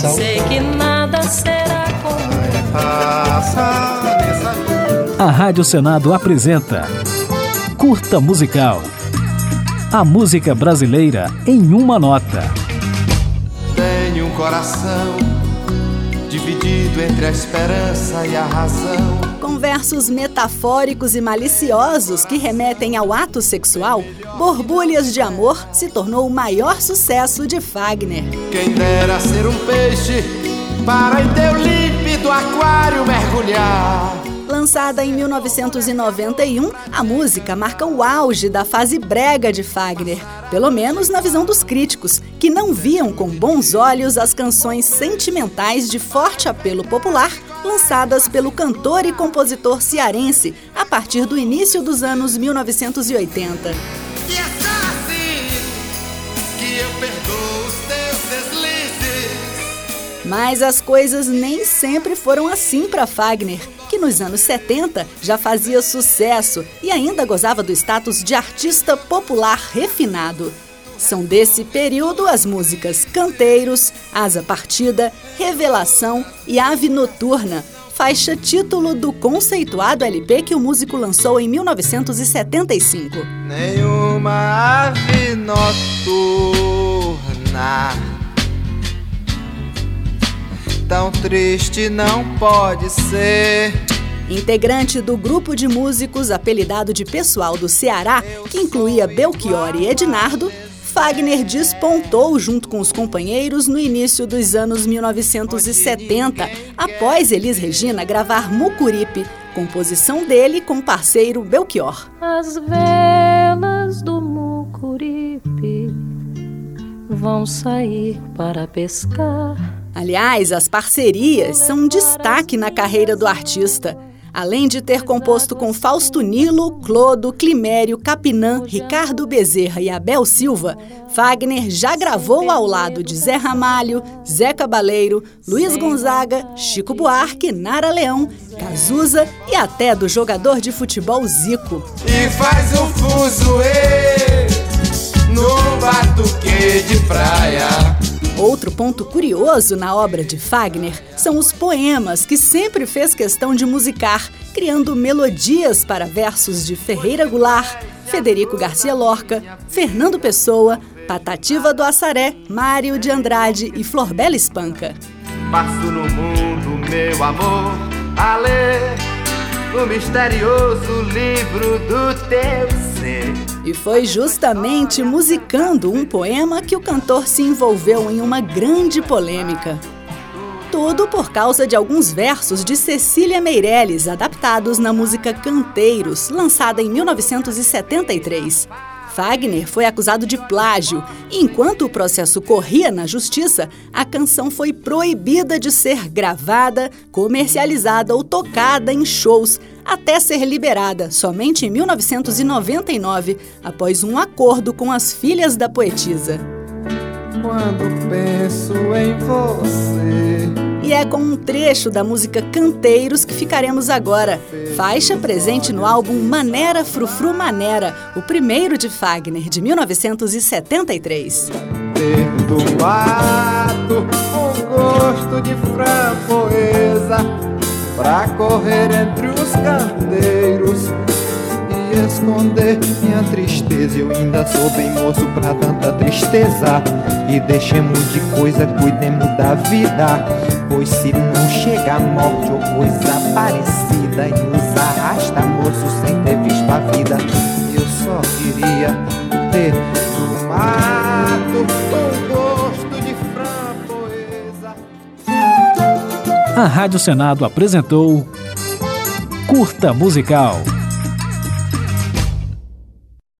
coração. Sei que nada será como Passa nessa vida. A Rádio Senado apresenta Curta Musical. A música brasileira em uma nota. Tenho um coração dividido entre a esperança e a razão. Com versos metafóricos e maliciosos que remetem ao ato sexual, Borbulhas de Amor se tornou o maior sucesso de Fagner. Quem dera ser um peixe para em teu límpido aquário mergulhar. Lançada em 1991, a música marca o auge da fase brega de Fagner, pelo menos na visão dos críticos, que não viam com bons olhos as canções sentimentais de forte apelo popular lançadas pelo cantor e compositor cearense a partir do início dos anos 1980. E é assim que eu perdoo os teus deslizes. Mas as coisas nem sempre foram assim para Fagner, nos anos 70 já fazia sucesso e ainda gozava do status de artista popular refinado. São desse período as músicas Canteiros, Asa Partida, Revelação e Ave Noturna, faixa título do conceituado LP que o músico lançou em 1975. Nenhuma ave noturna tão triste não pode ser. Integrante do grupo de músicos apelidado de Pessoal do Ceará, que incluía Belchior e Ednardo, Fagner despontou junto com os companheiros no início dos anos 1970, após Elis Regina gravar Mucuripe, composição dele com o parceiro Belchior. as velas do Mucuripe vão sair para pescar. Aliás, as parcerias são um destaque na carreira do artista. Além de ter composto com Fausto Nilo, Clodo, Climério, Capinã, Ricardo Bezerra e Abel Silva, Fagner já gravou ao lado de Zé Ramalho, Zé Cabaleiro, Luiz Gonzaga, Chico Buarque, Nara Leão, Cazuza e até do jogador de futebol Zico. E faz um fuzuê no batuque de. Outro ponto curioso na obra de Fagner são os poemas que sempre fez questão de musicar, criando melodias para versos de Ferreira Goulart, Federico Garcia Lorca, Fernando Pessoa, Patativa do Assaré, Mário de Andrade e Florbela Espanca. Passo no mundo, meu amor, a ler o misterioso livro do teu. E foi justamente musicando um poema que o cantor se envolveu em uma grande polêmica. Tudo por causa de alguns versos de Cecília Meirelles, adaptados na música Canteiros, lançada em 1973. Fagner foi acusado de plágio e, enquanto o processo corria na justiça, a canção foi proibida de ser gravada, comercializada ou tocada em shows, até ser liberada somente em 1999, após um acordo com as filhas da poetisa. Quando penso em você. E é com um trecho da música Canteiros que ficaremos agora. Faixa presente no álbum Manera Frufru Manera, o primeiro de Fagner, de 1973. Perdoado com gosto de framboesa Pra correr entre os candeiros E esconder minha tristeza. Eu ainda sou bem moço pra tanta tristeza. E deixemos de coisa, cuidemos da vida. Pois se não chega a morte ou coisa parecida E nos arrasta moço sem ter visto a vida Eu só queria ter tomado com gosto de framboesa. A Rádio Senado apresentou Curta Musical.